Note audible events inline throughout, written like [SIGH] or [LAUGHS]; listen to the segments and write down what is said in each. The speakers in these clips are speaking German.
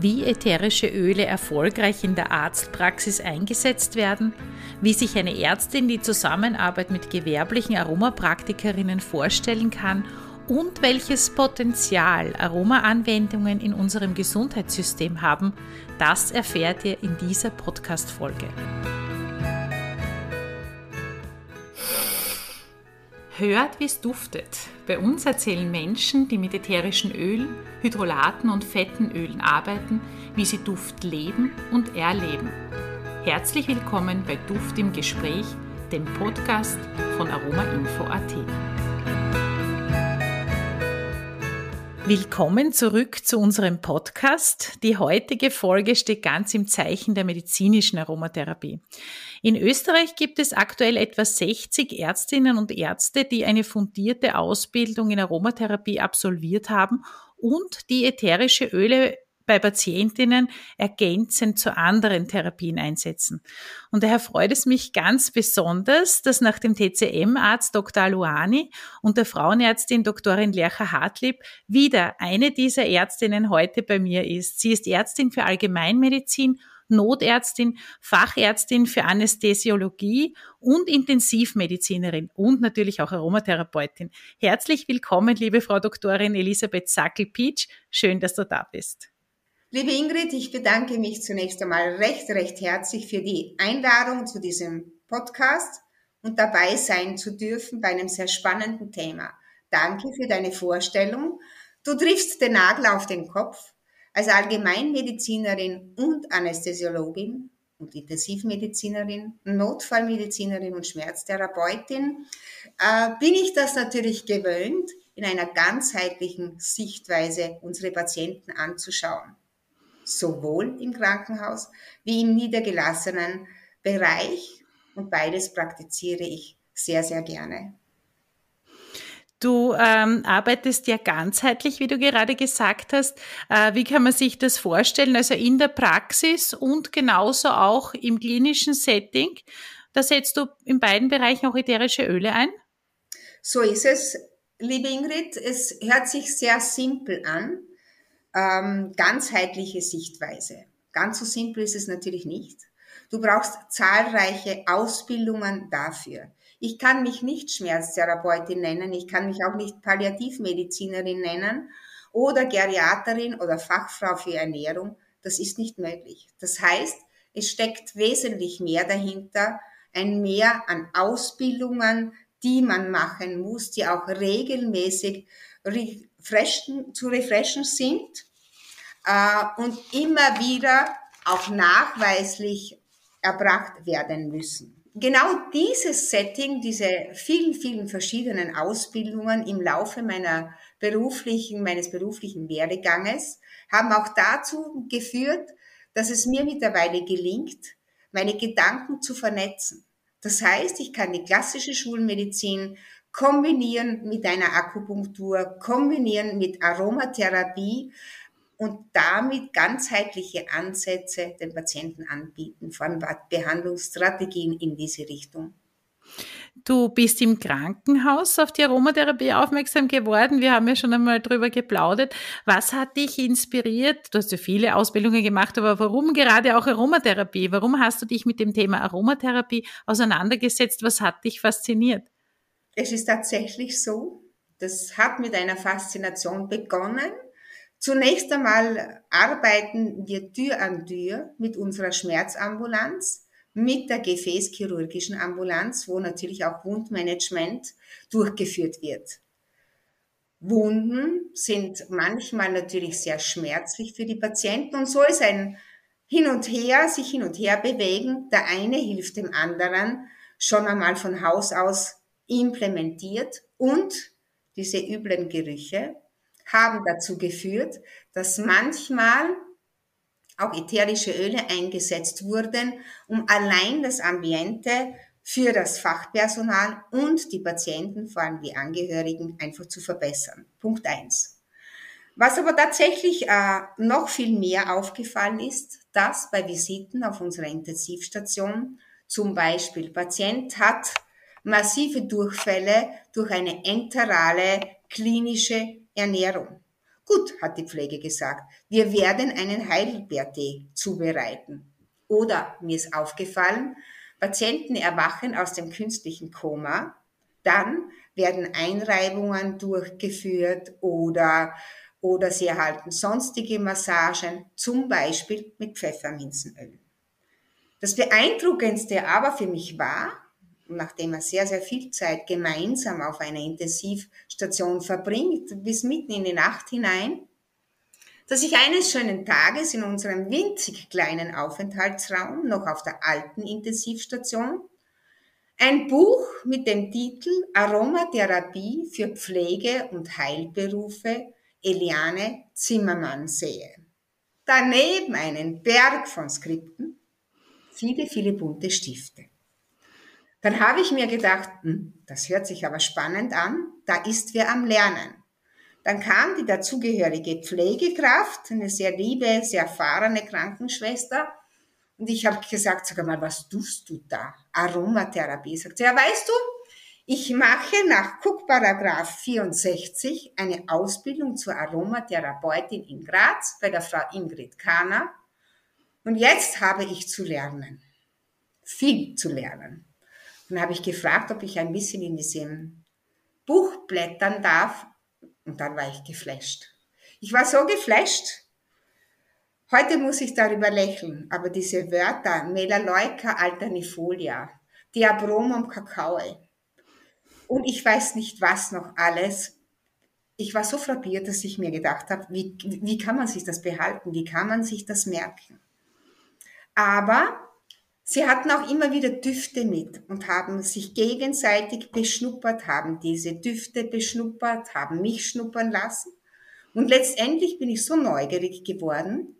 wie ätherische Öle erfolgreich in der Arztpraxis eingesetzt werden, wie sich eine Ärztin die Zusammenarbeit mit gewerblichen Aromapraktikerinnen vorstellen kann und welches Potenzial Aromaanwendungen in unserem Gesundheitssystem haben, das erfährt ihr in dieser Podcast-Folge. Hört, wie es duftet. Bei uns erzählen Menschen, die mit ätherischen Ölen, Hydrolaten und fetten Ölen arbeiten, wie sie Duft leben und erleben. Herzlich willkommen bei Duft im Gespräch, dem Podcast von Aromainfo.at. Willkommen zurück zu unserem Podcast. Die heutige Folge steht ganz im Zeichen der medizinischen Aromatherapie. In Österreich gibt es aktuell etwa 60 Ärztinnen und Ärzte, die eine fundierte Ausbildung in Aromatherapie absolviert haben und die ätherische Öle bei Patientinnen ergänzend zu anderen Therapien einsetzen. Und daher freut es mich ganz besonders, dass nach dem TCM-Arzt Dr. Aluani und der Frauenärztin Doktorin Lercha Hartlieb wieder eine dieser Ärztinnen heute bei mir ist. Sie ist Ärztin für Allgemeinmedizin Notärztin, Fachärztin für Anästhesiologie und Intensivmedizinerin und natürlich auch Aromatherapeutin. Herzlich willkommen, liebe Frau Doktorin Elisabeth Sackel-Pietsch. Schön, dass du da bist. Liebe Ingrid, ich bedanke mich zunächst einmal recht, recht herzlich für die Einladung zu diesem Podcast und dabei sein zu dürfen bei einem sehr spannenden Thema. Danke für deine Vorstellung. Du triffst den Nagel auf den Kopf. Als Allgemeinmedizinerin und Anästhesiologin und Intensivmedizinerin, Notfallmedizinerin und Schmerztherapeutin äh, bin ich das natürlich gewöhnt, in einer ganzheitlichen Sichtweise unsere Patienten anzuschauen. Sowohl im Krankenhaus wie im niedergelassenen Bereich. Und beides praktiziere ich sehr, sehr gerne. Du ähm, arbeitest ja ganzheitlich, wie du gerade gesagt hast. Äh, wie kann man sich das vorstellen? Also in der Praxis und genauso auch im klinischen Setting. Da setzt du in beiden Bereichen auch ätherische Öle ein? So ist es, liebe Ingrid. Es hört sich sehr simpel an. Ähm, ganzheitliche Sichtweise. Ganz so simpel ist es natürlich nicht. Du brauchst zahlreiche Ausbildungen dafür. Ich kann mich nicht Schmerztherapeutin nennen, ich kann mich auch nicht Palliativmedizinerin nennen oder Geriaterin oder Fachfrau für Ernährung. Das ist nicht möglich. Das heißt, es steckt wesentlich mehr dahinter, ein Mehr an Ausbildungen, die man machen muss, die auch regelmäßig refreshen, zu refreshen sind äh, und immer wieder auch nachweislich erbracht werden müssen genau dieses Setting, diese vielen, vielen verschiedenen Ausbildungen im Laufe meiner beruflichen, meines beruflichen Werdeganges haben auch dazu geführt, dass es mir mittlerweile gelingt, meine Gedanken zu vernetzen. Das heißt, ich kann die klassische Schulmedizin kombinieren mit einer Akupunktur, kombinieren mit Aromatherapie, und damit ganzheitliche Ansätze den Patienten anbieten, vor allem Behandlungsstrategien in diese Richtung. Du bist im Krankenhaus auf die Aromatherapie aufmerksam geworden. Wir haben ja schon einmal drüber geplaudert. Was hat dich inspiriert? Du hast ja viele Ausbildungen gemacht, aber warum gerade auch Aromatherapie? Warum hast du dich mit dem Thema Aromatherapie auseinandergesetzt? Was hat dich fasziniert? Es ist tatsächlich so. Das hat mit einer Faszination begonnen Zunächst einmal arbeiten wir Tür an Tür mit unserer Schmerzambulanz, mit der gefäßchirurgischen Ambulanz, wo natürlich auch Wundmanagement durchgeführt wird. Wunden sind manchmal natürlich sehr schmerzlich für die Patienten und so ist ein Hin und Her, sich hin und her bewegen. Der eine hilft dem anderen schon einmal von Haus aus implementiert und diese üblen Gerüche haben dazu geführt, dass manchmal auch ätherische Öle eingesetzt wurden, um allein das Ambiente für das Fachpersonal und die Patienten, vor allem die Angehörigen, einfach zu verbessern. Punkt eins. Was aber tatsächlich äh, noch viel mehr aufgefallen ist, dass bei Visiten auf unserer Intensivstation zum Beispiel Patient hat massive Durchfälle durch eine enterale klinische Ernährung. Gut, hat die Pflege gesagt, wir werden einen Heidelbeertee zubereiten. Oder mir ist aufgefallen, Patienten erwachen aus dem künstlichen Koma, dann werden Einreibungen durchgeführt oder, oder sie erhalten sonstige Massagen, zum Beispiel mit Pfefferminzenöl. Das Beeindruckendste aber für mich war, nachdem er sehr, sehr viel Zeit gemeinsam auf einer Intensivstation verbringt, bis mitten in die Nacht hinein, dass ich eines schönen Tages in unserem winzig kleinen Aufenthaltsraum, noch auf der alten Intensivstation, ein Buch mit dem Titel Aromatherapie für Pflege- und Heilberufe Eliane Zimmermann sehe. Daneben einen Berg von Skripten, viele, viele bunte Stifte. Dann habe ich mir gedacht, hm, das hört sich aber spannend an, da ist wer am Lernen. Dann kam die dazugehörige Pflegekraft, eine sehr liebe, sehr erfahrene Krankenschwester. Und ich habe gesagt, sag mal, was tust du da? Aromatherapie. Sagt sie, ja, weißt du, ich mache nach Cook-Paragraph 64 eine Ausbildung zur Aromatherapeutin in Graz bei der Frau Ingrid Kahner. Und jetzt habe ich zu lernen. Viel zu lernen. Dann habe ich gefragt, ob ich ein bisschen in diesem Buch blättern darf. Und dann war ich geflasht. Ich war so geflasht. Heute muss ich darüber lächeln, aber diese Wörter, Melaleuca alternifolia, Diabromum cacaoe und ich weiß nicht was noch alles. Ich war so frappiert, dass ich mir gedacht habe, wie, wie kann man sich das behalten? Wie kann man sich das merken? Aber Sie hatten auch immer wieder Düfte mit und haben sich gegenseitig beschnuppert, haben diese Düfte beschnuppert, haben mich schnuppern lassen. Und letztendlich bin ich so neugierig geworden,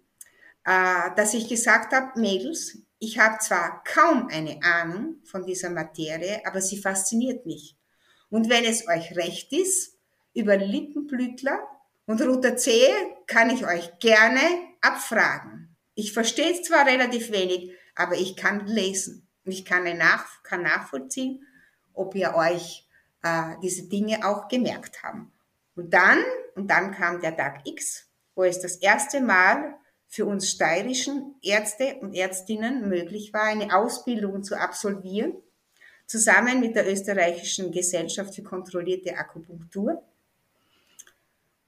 äh, dass ich gesagt habe, Mädels, ich habe zwar kaum eine Ahnung von dieser Materie, aber sie fasziniert mich. Und wenn es euch recht ist, über Lippenblütler und roter Zehe kann ich euch gerne abfragen. Ich verstehe zwar relativ wenig, aber ich kann lesen. Ich kann, nach, kann nachvollziehen, ob ihr euch äh, diese Dinge auch gemerkt haben. Und dann, und dann kam der Tag X, wo es das erste Mal für uns steirischen Ärzte und Ärztinnen möglich war, eine Ausbildung zu absolvieren, zusammen mit der österreichischen Gesellschaft für kontrollierte Akupunktur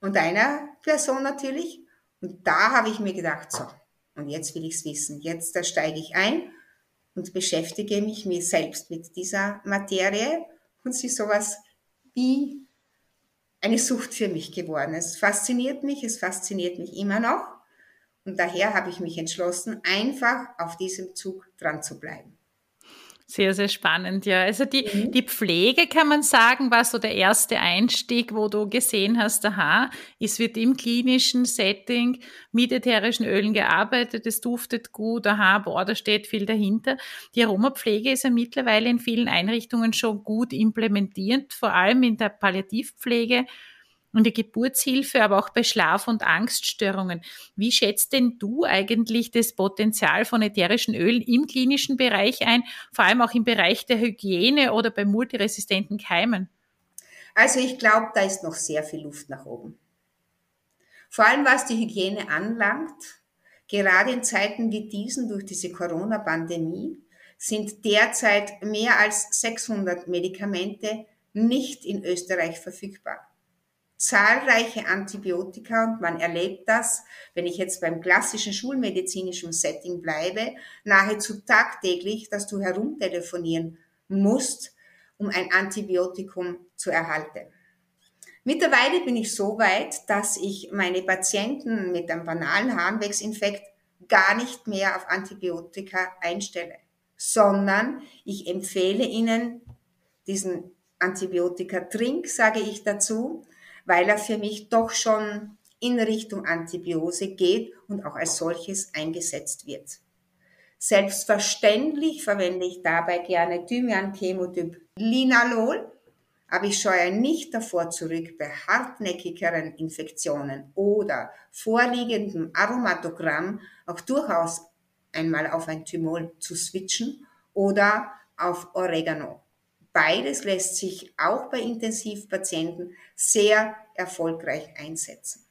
und einer Person natürlich. Und da habe ich mir gedacht, so, und jetzt will ich es wissen. Jetzt da steige ich ein und beschäftige mich mir selbst mit dieser Materie und sie ist sowas wie eine Sucht für mich geworden. Es fasziniert mich, es fasziniert mich immer noch und daher habe ich mich entschlossen, einfach auf diesem Zug dran zu bleiben. Sehr, sehr spannend, ja. Also die, mhm. die Pflege, kann man sagen, war so der erste Einstieg, wo du gesehen hast, aha, es wird im klinischen Setting mit ätherischen Ölen gearbeitet, es duftet gut, aha, boah, da steht viel dahinter. Die Aromapflege ist ja mittlerweile in vielen Einrichtungen schon gut implementiert, vor allem in der Palliativpflege und die Geburtshilfe, aber auch bei Schlaf- und Angststörungen. Wie schätzt denn du eigentlich das Potenzial von ätherischen Ölen im klinischen Bereich ein, vor allem auch im Bereich der Hygiene oder bei multiresistenten Keimen? Also ich glaube, da ist noch sehr viel Luft nach oben. Vor allem was die Hygiene anlangt, gerade in Zeiten wie diesen durch diese Corona-Pandemie, sind derzeit mehr als 600 Medikamente nicht in Österreich verfügbar zahlreiche Antibiotika und man erlebt das, wenn ich jetzt beim klassischen schulmedizinischen Setting bleibe, nahezu tagtäglich, dass du herumtelefonieren musst, um ein Antibiotikum zu erhalten. Mittlerweile bin ich so weit, dass ich meine Patienten mit einem banalen Harnwegsinfekt gar nicht mehr auf Antibiotika einstelle, sondern ich empfehle ihnen diesen Antibiotika-Trink, sage ich dazu, weil er für mich doch schon in Richtung Antibiose geht und auch als solches eingesetzt wird. Selbstverständlich verwende ich dabei gerne Thymian Chemotyp Linalol, aber ich scheue nicht davor zurück, bei hartnäckigeren Infektionen oder vorliegendem Aromatogramm auch durchaus einmal auf ein Thymol zu switchen oder auf Oregano. Beides lässt sich auch bei Intensivpatienten sehr erfolgreich einsetzen.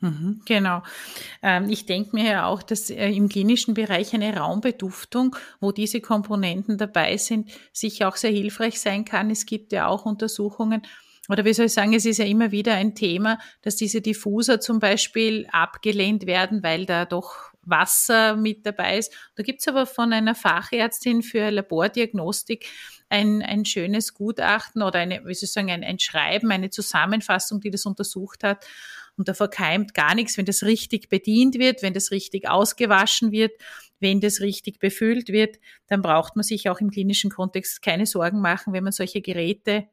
Mhm, genau. Ähm, ich denke mir ja auch, dass äh, im klinischen Bereich eine Raumbeduftung, wo diese Komponenten dabei sind, sicher auch sehr hilfreich sein kann. Es gibt ja auch Untersuchungen, oder wie soll ich sagen, es ist ja immer wieder ein Thema, dass diese Diffuser zum Beispiel abgelehnt werden, weil da doch Wasser mit dabei ist. Da gibt's aber von einer Fachärztin für Labordiagnostik ein, ein schönes Gutachten oder eine, wie soll ich sagen, ein, ein Schreiben, eine Zusammenfassung, die das untersucht hat. Und da verkeimt gar nichts, wenn das richtig bedient wird, wenn das richtig ausgewaschen wird, wenn das richtig befüllt wird, dann braucht man sich auch im klinischen Kontext keine Sorgen machen, wenn man solche Geräte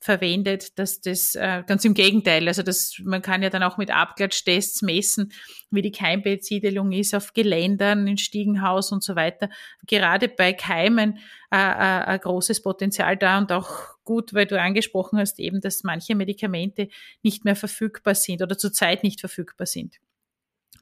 verwendet, dass das äh, ganz im Gegenteil, also das, man kann ja dann auch mit Abklatschtests messen, wie die Keimbesiedelung ist auf Geländern, in Stiegenhaus und so weiter. Gerade bei Keimen äh, äh, ein großes Potenzial da und auch gut, weil du angesprochen hast eben, dass manche Medikamente nicht mehr verfügbar sind oder zurzeit nicht verfügbar sind.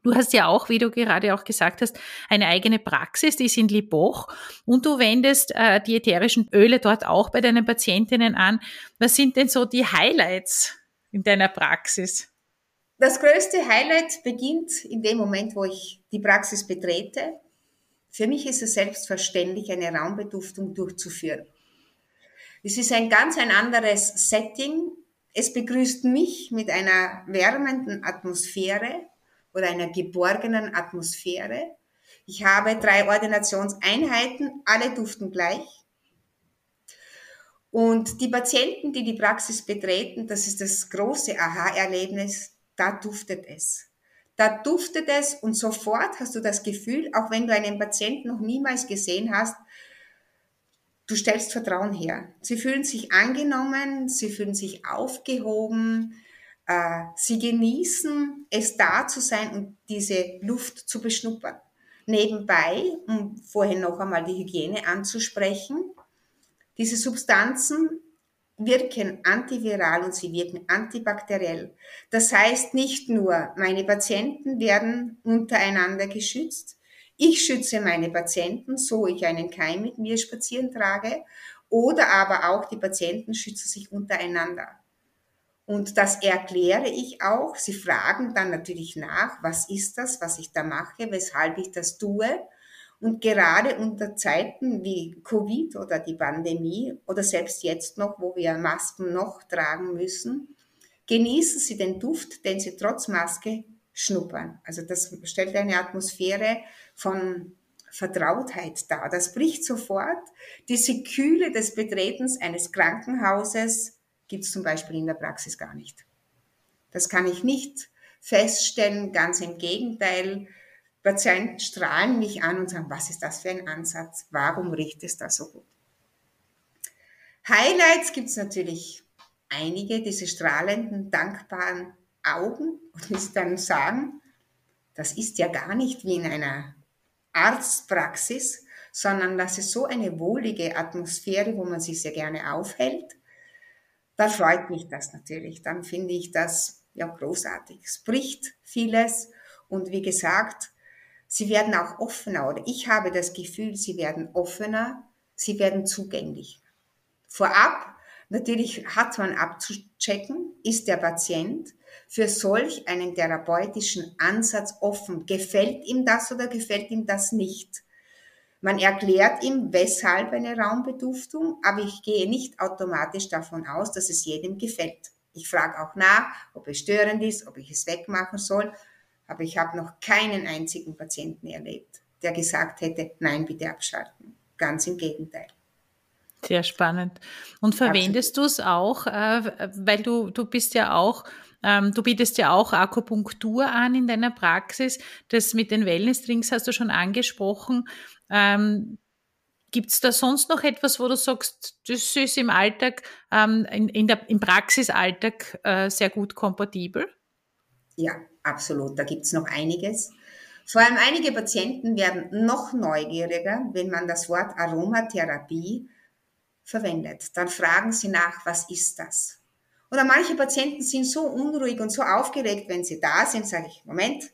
Du hast ja auch, wie du gerade auch gesagt hast, eine eigene Praxis, die ist in Liboch und du wendest äh, die ätherischen Öle dort auch bei deinen Patientinnen an. Was sind denn so die Highlights in deiner Praxis? Das größte Highlight beginnt in dem Moment, wo ich die Praxis betrete. Für mich ist es selbstverständlich, eine Raumbeduftung durchzuführen. Es ist ein ganz ein anderes Setting. Es begrüßt mich mit einer wärmenden Atmosphäre oder einer geborgenen Atmosphäre. Ich habe drei Ordinationseinheiten, alle duften gleich. Und die Patienten, die die Praxis betreten, das ist das große Aha-Erlebnis, da duftet es. Da duftet es und sofort hast du das Gefühl, auch wenn du einen Patienten noch niemals gesehen hast, du stellst Vertrauen her. Sie fühlen sich angenommen, sie fühlen sich aufgehoben, äh, sie genießen es da zu sein und diese Luft zu beschnuppern. Nebenbei, um vorhin noch einmal die Hygiene anzusprechen, diese Substanzen wirken antiviral und sie wirken antibakteriell. Das heißt nicht nur, meine Patienten werden untereinander geschützt, ich schütze meine Patienten, so ich einen Keim mit mir spazieren trage, oder aber auch die Patienten schützen sich untereinander. Und das erkläre ich auch. Sie fragen dann natürlich nach, was ist das, was ich da mache, weshalb ich das tue. Und gerade unter Zeiten wie Covid oder die Pandemie oder selbst jetzt noch, wo wir Masken noch tragen müssen, genießen Sie den Duft, den Sie trotz Maske schnuppern. Also das stellt eine Atmosphäre von Vertrautheit dar. Das bricht sofort diese Kühle des Betretens eines Krankenhauses gibt es zum Beispiel in der Praxis gar nicht. Das kann ich nicht feststellen, ganz im Gegenteil. Patienten strahlen mich an und sagen, was ist das für ein Ansatz? Warum riecht es da so gut? Highlights gibt es natürlich einige, diese strahlenden, dankbaren Augen. Und sie dann sagen, das ist ja gar nicht wie in einer Arztpraxis, sondern das ist so eine wohlige Atmosphäre, wo man sich sehr gerne aufhält da freut mich das natürlich. Dann finde ich das ja großartig. Es bricht vieles und wie gesagt, sie werden auch offener oder ich habe das Gefühl, sie werden offener, sie werden zugänglich. Vorab natürlich hat man abzuchecken, ist der Patient für solch einen therapeutischen Ansatz offen. Gefällt ihm das oder gefällt ihm das nicht? Man erklärt ihm, weshalb eine Raumbeduftung, aber ich gehe nicht automatisch davon aus, dass es jedem gefällt. Ich frage auch nach, ob es störend ist, ob ich es wegmachen soll, aber ich habe noch keinen einzigen Patienten erlebt, der gesagt hätte, nein, bitte abschalten. Ganz im Gegenteil. Sehr spannend. Und verwendest du es auch, äh, weil du, du bist ja auch ähm, du bietest ja auch Akupunktur an in deiner Praxis. Das mit den Wellness-Drinks hast du schon angesprochen. Ähm, Gibt es da sonst noch etwas, wo du sagst, das ist im Alltag, ähm, in, in der, im Praxisalltag äh, sehr gut kompatibel? Ja, absolut. Da gibt es noch einiges. Vor allem einige Patienten werden noch neugieriger, wenn man das Wort Aromatherapie verwendet. Dann fragen sie nach, was ist das? Oder manche Patienten sind so unruhig und so aufgeregt, wenn sie da sind, sage ich, Moment,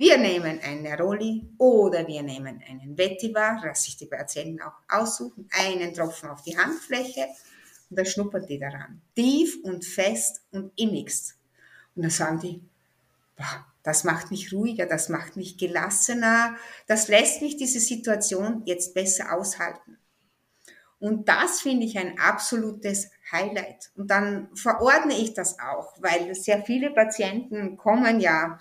wir nehmen einen Neroli oder wir nehmen einen Vetiver, das sich die Patienten auch aussuchen, einen Tropfen auf die Handfläche und da schnuppern die daran. Tief und fest und innigst. Und dann sagen die, das macht mich ruhiger, das macht mich gelassener, das lässt mich diese Situation jetzt besser aushalten. Und das finde ich ein absolutes Highlight. Und dann verordne ich das auch, weil sehr viele Patienten kommen ja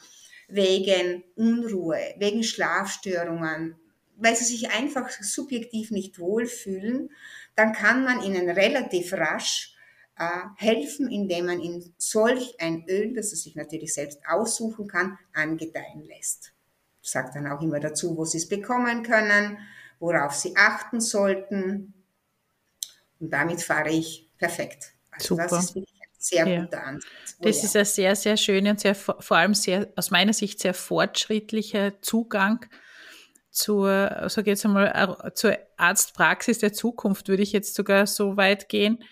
wegen Unruhe, wegen Schlafstörungen, weil sie sich einfach subjektiv nicht wohlfühlen, dann kann man ihnen relativ rasch äh, helfen, indem man ihnen solch ein Öl, das er sich natürlich selbst aussuchen kann, angedeihen lässt. Ich sage dann auch immer dazu, wo sie es bekommen können, worauf sie achten sollten. Und damit fahre ich perfekt. Also Super. das ist sehr ja. guter Ansatz. Oh, das ja. ist ein sehr, sehr schöner und sehr, vor allem sehr, aus meiner Sicht sehr fortschrittlicher Zugang zur, sag jetzt einmal, zur Arztpraxis der Zukunft, würde ich jetzt sogar so weit gehen,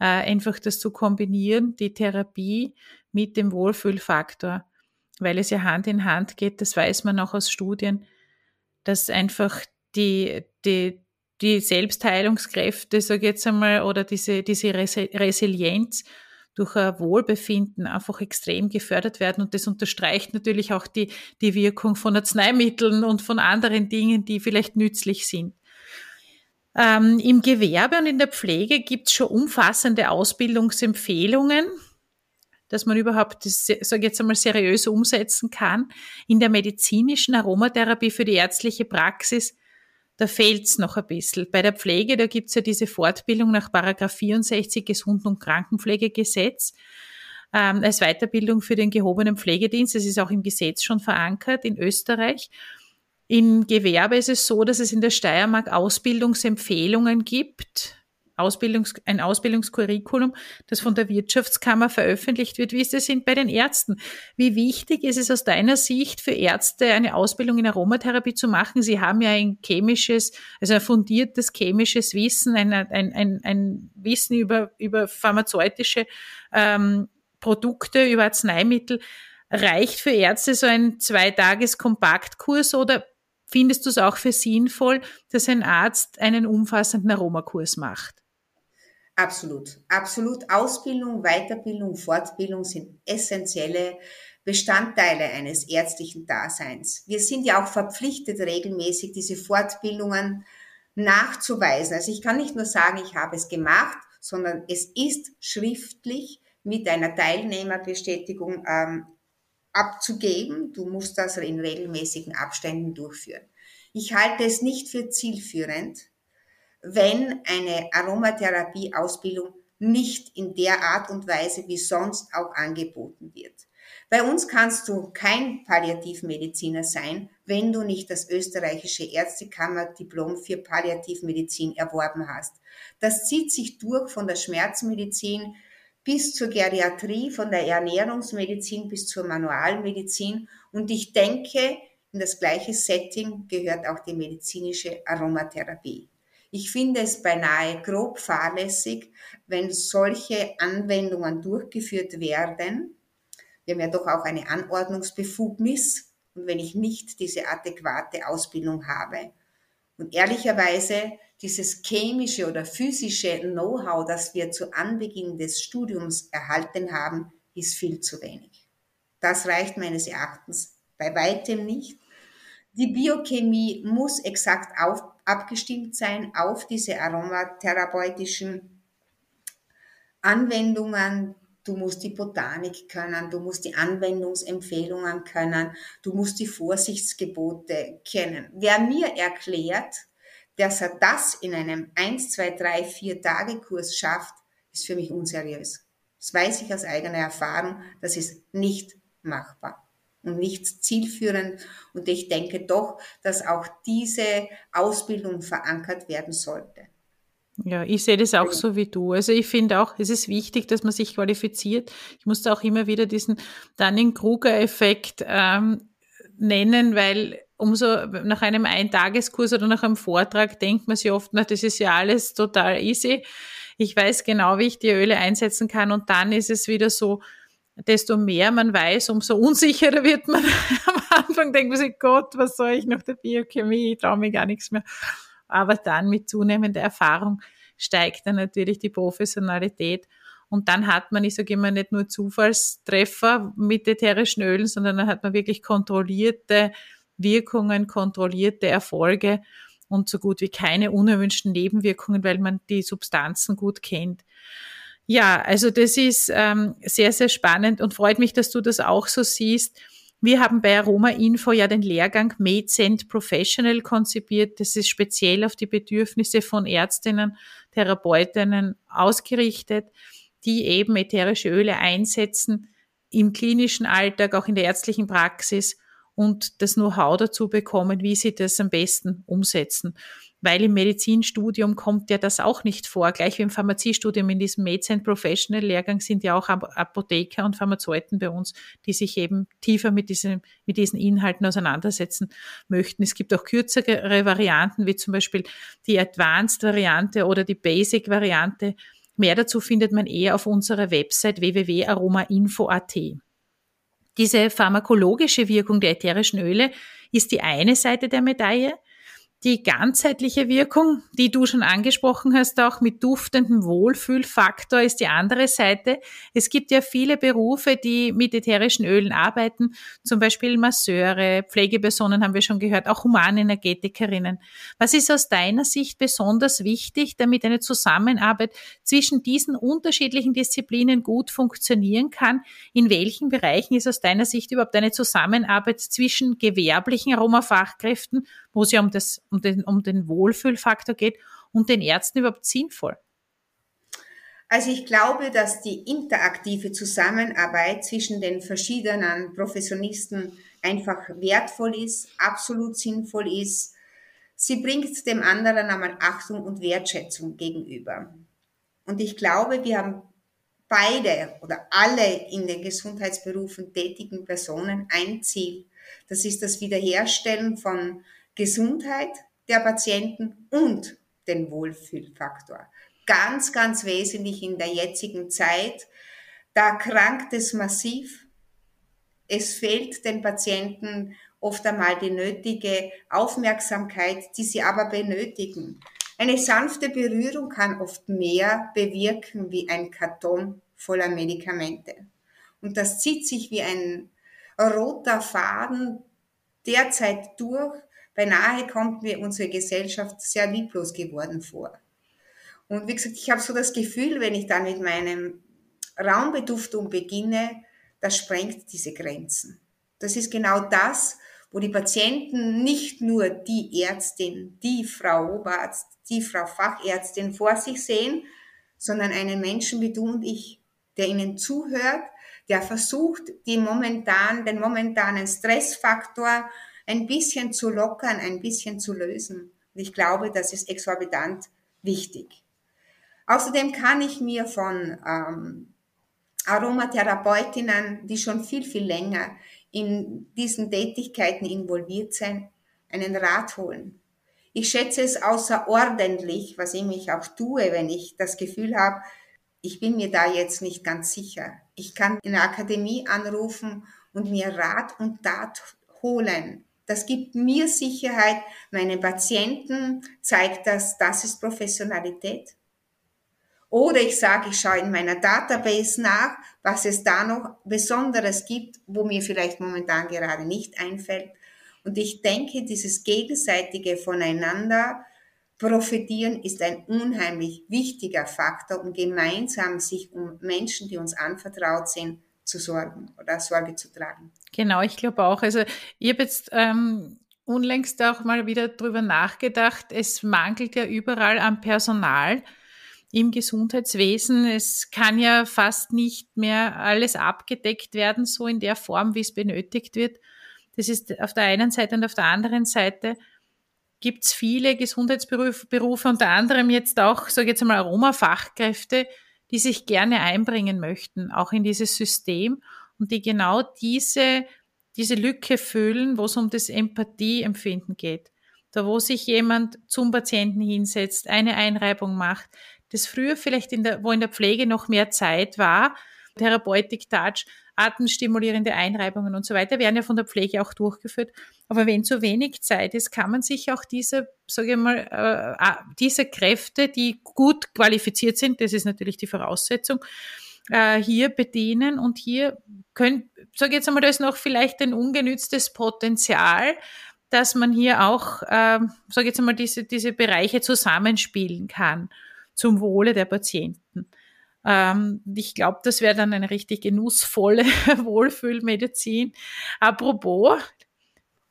äh, einfach das zu kombinieren, die Therapie mit dem Wohlfühlfaktor, weil es ja Hand in Hand geht, das weiß man auch aus Studien, dass einfach die, die, die Selbstheilungskräfte, ich jetzt einmal, oder diese, diese Resilienz durch ein Wohlbefinden einfach extrem gefördert werden. Und das unterstreicht natürlich auch die, die Wirkung von Arzneimitteln und von anderen Dingen, die vielleicht nützlich sind. Ähm, Im Gewerbe und in der Pflege gibt es schon umfassende Ausbildungsempfehlungen, dass man überhaupt das, sage ich jetzt einmal, seriös umsetzen kann. In der medizinischen Aromatherapie für die ärztliche Praxis da fehlt's noch ein bisschen. Bei der Pflege, da gibt's ja diese Fortbildung nach Paragraph 64 Gesund- und Krankenpflegegesetz ähm, als Weiterbildung für den gehobenen Pflegedienst. Das ist auch im Gesetz schon verankert in Österreich. In Gewerbe ist es so, dass es in der Steiermark Ausbildungsempfehlungen gibt Ausbildungs-, ein Ausbildungskurriculum, das von der Wirtschaftskammer veröffentlicht wird. Wie ist es bei den Ärzten? Wie wichtig ist es aus deiner Sicht für Ärzte, eine Ausbildung in Aromatherapie zu machen? Sie haben ja ein chemisches, also ein fundiertes chemisches Wissen, ein, ein, ein, ein Wissen über, über pharmazeutische ähm, Produkte, über Arzneimittel. Reicht für Ärzte so ein Zweitages-Kompaktkurs oder findest du es auch für sinnvoll, dass ein Arzt einen umfassenden Aromakurs macht? Absolut, absolut. Ausbildung, Weiterbildung, Fortbildung sind essentielle Bestandteile eines ärztlichen Daseins. Wir sind ja auch verpflichtet, regelmäßig diese Fortbildungen nachzuweisen. Also ich kann nicht nur sagen, ich habe es gemacht, sondern es ist schriftlich mit einer Teilnehmerbestätigung ähm, abzugeben. Du musst das in regelmäßigen Abständen durchführen. Ich halte es nicht für zielführend, wenn eine Aromatherapie-Ausbildung nicht in der Art und Weise wie sonst auch angeboten wird. Bei uns kannst du kein Palliativmediziner sein, wenn du nicht das österreichische Ärztekammer-Diplom für Palliativmedizin erworben hast. Das zieht sich durch von der Schmerzmedizin bis zur Geriatrie, von der Ernährungsmedizin bis zur Manualmedizin. Und ich denke, in das gleiche Setting gehört auch die medizinische Aromatherapie. Ich finde es beinahe grob fahrlässig, wenn solche Anwendungen durchgeführt werden. Wir haben ja doch auch eine Anordnungsbefugnis und wenn ich nicht diese adäquate Ausbildung habe. Und ehrlicherweise, dieses chemische oder physische Know-how, das wir zu Anbeginn des Studiums erhalten haben, ist viel zu wenig. Das reicht meines Erachtens bei weitem nicht. Die Biochemie muss exakt auf, abgestimmt sein auf diese aromatherapeutischen Anwendungen. Du musst die Botanik können, du musst die Anwendungsempfehlungen können, du musst die Vorsichtsgebote kennen. Wer mir erklärt, dass er das in einem 1, 2, 3, 4 Tage Kurs schafft, ist für mich unseriös. Das weiß ich aus eigener Erfahrung, das ist nicht machbar und nicht zielführend. Und ich denke doch, dass auch diese Ausbildung verankert werden sollte. Ja, ich sehe das auch so wie du. Also ich finde auch, es ist wichtig, dass man sich qualifiziert. Ich musste auch immer wieder diesen Dunning-Kruger-Effekt ähm, nennen, weil umso nach einem Eintageskurs oder nach einem Vortrag denkt man sich oft, na, das ist ja alles total easy. Ich weiß genau, wie ich die Öle einsetzen kann und dann ist es wieder so, desto mehr man weiß, umso unsicherer wird man. [LAUGHS] Am Anfang denkt man sich, Gott, was soll ich nach der Biochemie? Ich traue mir gar nichts mehr. Aber dann mit zunehmender Erfahrung steigt dann natürlich die Professionalität Und dann hat man, ich sage immer, nicht nur Zufallstreffer mit ätherischen Ölen, sondern dann hat man wirklich kontrollierte Wirkungen, kontrollierte Erfolge und so gut wie keine unerwünschten Nebenwirkungen, weil man die Substanzen gut kennt. Ja, also das ist ähm, sehr, sehr spannend und freut mich, dass du das auch so siehst. Wir haben bei Aroma Info ja den Lehrgang MadeSend Professional konzipiert. Das ist speziell auf die Bedürfnisse von Ärztinnen, Therapeutinnen ausgerichtet, die eben ätherische Öle einsetzen im klinischen Alltag, auch in der ärztlichen Praxis und das Know-how dazu bekommen, wie sie das am besten umsetzen weil im Medizinstudium kommt ja das auch nicht vor. Gleich wie im Pharmaziestudium in diesem Medicine Professional Lehrgang sind ja auch Apotheker und Pharmazeuten bei uns, die sich eben tiefer mit, diesem, mit diesen Inhalten auseinandersetzen möchten. Es gibt auch kürzere Varianten, wie zum Beispiel die Advanced Variante oder die Basic Variante. Mehr dazu findet man eher auf unserer Website www.aromainfo.at. Diese pharmakologische Wirkung der ätherischen Öle ist die eine Seite der Medaille. Die ganzheitliche Wirkung, die du schon angesprochen hast, auch mit duftendem Wohlfühlfaktor, ist die andere Seite. Es gibt ja viele Berufe, die mit ätherischen Ölen arbeiten, zum Beispiel Masseure, Pflegepersonen haben wir schon gehört, auch Humanenergetikerinnen. Was ist aus deiner Sicht besonders wichtig, damit eine Zusammenarbeit zwischen diesen unterschiedlichen Disziplinen gut funktionieren kann? In welchen Bereichen ist aus deiner Sicht überhaupt eine Zusammenarbeit zwischen gewerblichen Aromafachkräften wo es ja um, das, um, den, um den Wohlfühlfaktor geht und den Ärzten überhaupt sinnvoll? Also ich glaube, dass die interaktive Zusammenarbeit zwischen den verschiedenen Professionisten einfach wertvoll ist, absolut sinnvoll ist. Sie bringt dem anderen einmal Achtung und Wertschätzung gegenüber. Und ich glaube, wir haben beide oder alle in den Gesundheitsberufen tätigen Personen ein Ziel. Das ist das Wiederherstellen von Gesundheit der Patienten und den Wohlfühlfaktor. Ganz, ganz wesentlich in der jetzigen Zeit. Da krankt es massiv. Es fehlt den Patienten oft einmal die nötige Aufmerksamkeit, die sie aber benötigen. Eine sanfte Berührung kann oft mehr bewirken wie ein Karton voller Medikamente. Und das zieht sich wie ein roter Faden derzeit durch beinahe kommt mir unsere Gesellschaft sehr lieblos geworden vor. Und wie gesagt, ich habe so das Gefühl, wenn ich dann mit meinem Raumbeduftung beginne, das sprengt diese Grenzen. Das ist genau das, wo die Patienten nicht nur die Ärztin, die Frau Oberarzt, die Frau Fachärztin vor sich sehen, sondern einen Menschen wie du und ich, der ihnen zuhört, der versucht, die momentan, den momentanen Stressfaktor ein bisschen zu lockern, ein bisschen zu lösen. Und ich glaube, das ist exorbitant wichtig. Außerdem kann ich mir von ähm, Aromatherapeutinnen, die schon viel, viel länger in diesen Tätigkeiten involviert sind, einen Rat holen. Ich schätze es außerordentlich, was ich mich auch tue, wenn ich das Gefühl habe, ich bin mir da jetzt nicht ganz sicher. Ich kann in der Akademie anrufen und mir Rat und Tat holen. Das gibt mir Sicherheit, meinen Patienten zeigt das, das ist Professionalität. Oder ich sage, ich schaue in meiner Database nach, was es da noch Besonderes gibt, wo mir vielleicht momentan gerade nicht einfällt. Und ich denke, dieses gegenseitige Voneinander profitieren ist ein unheimlich wichtiger Faktor, um gemeinsam sich um Menschen, die uns anvertraut sind, zu sorgen oder Sorge zu tragen. Genau, ich glaube auch. Also ich habe jetzt ähm, unlängst auch mal wieder drüber nachgedacht, es mangelt ja überall an Personal im Gesundheitswesen. Es kann ja fast nicht mehr alles abgedeckt werden, so in der Form, wie es benötigt wird. Das ist auf der einen Seite und auf der anderen Seite gibt es viele Gesundheitsberufe, unter anderem jetzt auch, sage ich jetzt mal, Aromafachkräfte, die sich gerne einbringen möchten, auch in dieses System und die genau diese, diese Lücke füllen, wo es um das Empathieempfinden geht. Da, wo sich jemand zum Patienten hinsetzt, eine Einreibung macht, das früher vielleicht in der, wo in der Pflege noch mehr Zeit war, Therapeutik, Touch, atemstimulierende Einreibungen und so weiter werden ja von der Pflege auch durchgeführt. Aber wenn zu wenig Zeit ist, kann man sich auch diese, sage ich mal, äh, diese Kräfte, die gut qualifiziert sind, das ist natürlich die Voraussetzung, äh, hier bedienen und hier können, sage ich jetzt einmal, da ist noch vielleicht ein ungenütztes Potenzial, dass man hier auch, äh, sage jetzt einmal, diese, diese Bereiche zusammenspielen kann zum Wohle der Patienten. Ähm, ich glaube, das wäre dann eine richtig genussvolle [LAUGHS] Wohlfühlmedizin. Apropos,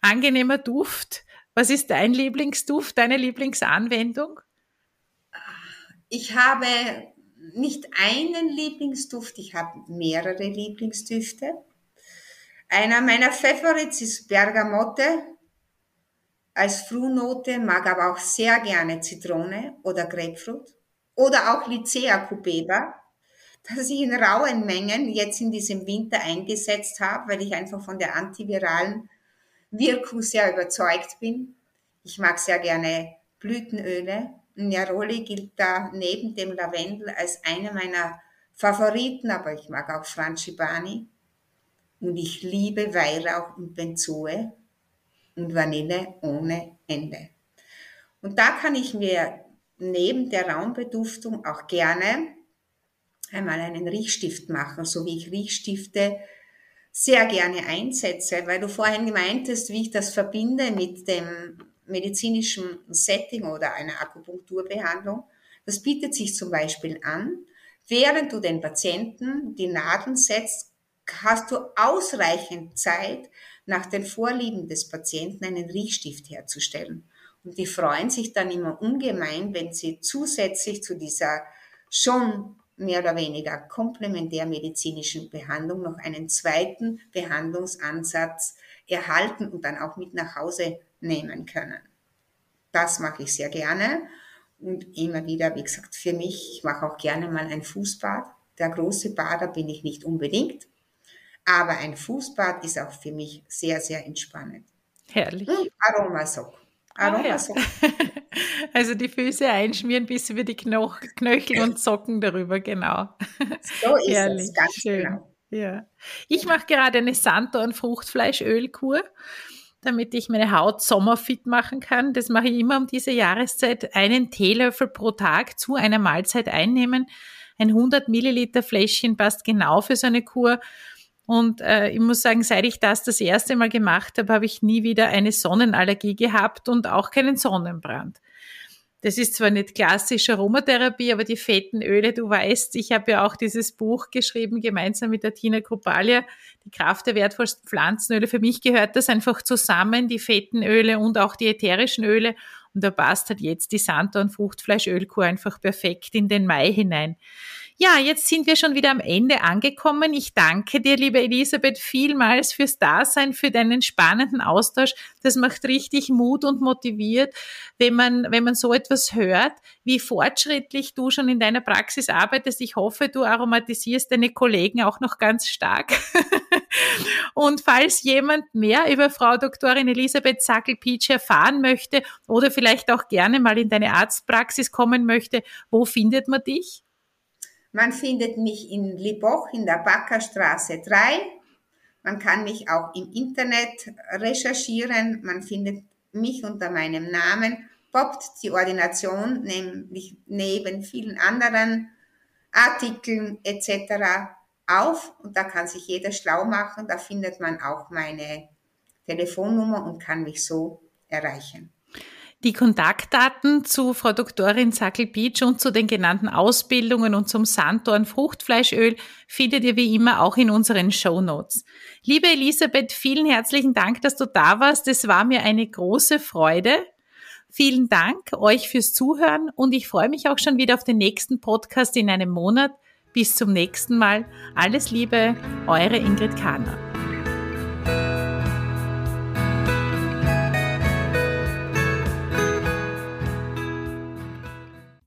angenehmer Duft. Was ist dein Lieblingsduft, deine Lieblingsanwendung? Ich habe nicht einen Lieblingsduft, ich habe mehrere Lieblingsdüfte. Einer meiner Favorites ist Bergamotte als Frunote, mag aber auch sehr gerne Zitrone oder Grapefruit oder auch Lycea cubeba, das ich in rauen Mengen jetzt in diesem Winter eingesetzt habe, weil ich einfach von der antiviralen Wirkung sehr überzeugt bin. Ich mag sehr gerne Blütenöle. Neroli gilt da neben dem Lavendel als eine meiner Favoriten, aber ich mag auch Frangipani. Und ich liebe Weihrauch und Benzoe und Vanille ohne Ende. Und da kann ich mir neben der Raumbeduftung auch gerne einmal einen Riechstift machen, so wie ich Riechstifte sehr gerne einsetze, weil du vorhin gemeintest, wie ich das verbinde mit dem medizinischen Setting oder einer Akupunkturbehandlung. Das bietet sich zum Beispiel an, während du den Patienten die Nadeln setzt, hast du ausreichend Zeit, nach den Vorlieben des Patienten einen Riechstift herzustellen. Und die freuen sich dann immer ungemein, wenn sie zusätzlich zu dieser schon mehr oder weniger komplementärmedizinischen Behandlung noch einen zweiten Behandlungsansatz erhalten und dann auch mit nach Hause nehmen können. Das mache ich sehr gerne und immer wieder, wie gesagt, für mich, ich mache auch gerne mal ein Fußbad. Der große Bader bin ich nicht unbedingt, aber ein Fußbad ist auch für mich sehr, sehr entspannend. Herrlich. Und Aromasock. Aromasock. Ah, ja. [LAUGHS] Also die Füße einschmieren bis über die Knoch Knöchel und Socken darüber, genau. So ist Herrlich. es, ganz Schön. genau. Ja. Ich mache gerade eine Sanddorn Fruchtfleischölkur, damit ich meine Haut sommerfit machen kann. Das mache ich immer um diese Jahreszeit. Einen Teelöffel pro Tag zu einer Mahlzeit einnehmen. Ein 100 Milliliter Fläschchen passt genau für so eine Kur. Und äh, ich muss sagen, seit ich das das erste Mal gemacht habe, habe ich nie wieder eine Sonnenallergie gehabt und auch keinen Sonnenbrand. Das ist zwar nicht klassische Aromatherapie, aber die Fettenöle, du weißt, ich habe ja auch dieses Buch geschrieben, gemeinsam mit der Tina Krupalia, die Kraft der wertvollsten Pflanzenöle. Für mich gehört das einfach zusammen, die Fettenöle und auch die ätherischen Öle. Und da passt halt jetzt die Sanddorn Fruchtfleischölkur einfach perfekt in den Mai hinein. Ja, jetzt sind wir schon wieder am Ende angekommen. Ich danke dir, liebe Elisabeth, vielmals fürs Dasein, für deinen spannenden Austausch. Das macht richtig Mut und motiviert, wenn man, wenn man so etwas hört, wie fortschrittlich du schon in deiner Praxis arbeitest. Ich hoffe, du aromatisierst deine Kollegen auch noch ganz stark. [LAUGHS] und falls jemand mehr über Frau Doktorin Elisabeth Sackel-Peach erfahren möchte oder vielleicht auch gerne mal in deine Arztpraxis kommen möchte, wo findet man dich? Man findet mich in Liboch in der Backerstraße 3. Man kann mich auch im Internet recherchieren. Man findet mich unter meinem Namen. Poppt die Ordination nämlich neben vielen anderen Artikeln etc. auf und da kann sich jeder schlau machen. Da findet man auch meine Telefonnummer und kann mich so erreichen. Die Kontaktdaten zu Frau Doktorin Sackel-Beach und zu den genannten Ausbildungen und zum Sanddorn Fruchtfleischöl findet ihr wie immer auch in unseren Show Notes. Liebe Elisabeth, vielen herzlichen Dank, dass du da warst. Es war mir eine große Freude. Vielen Dank euch fürs Zuhören und ich freue mich auch schon wieder auf den nächsten Podcast in einem Monat. Bis zum nächsten Mal. Alles Liebe, eure Ingrid Kahner.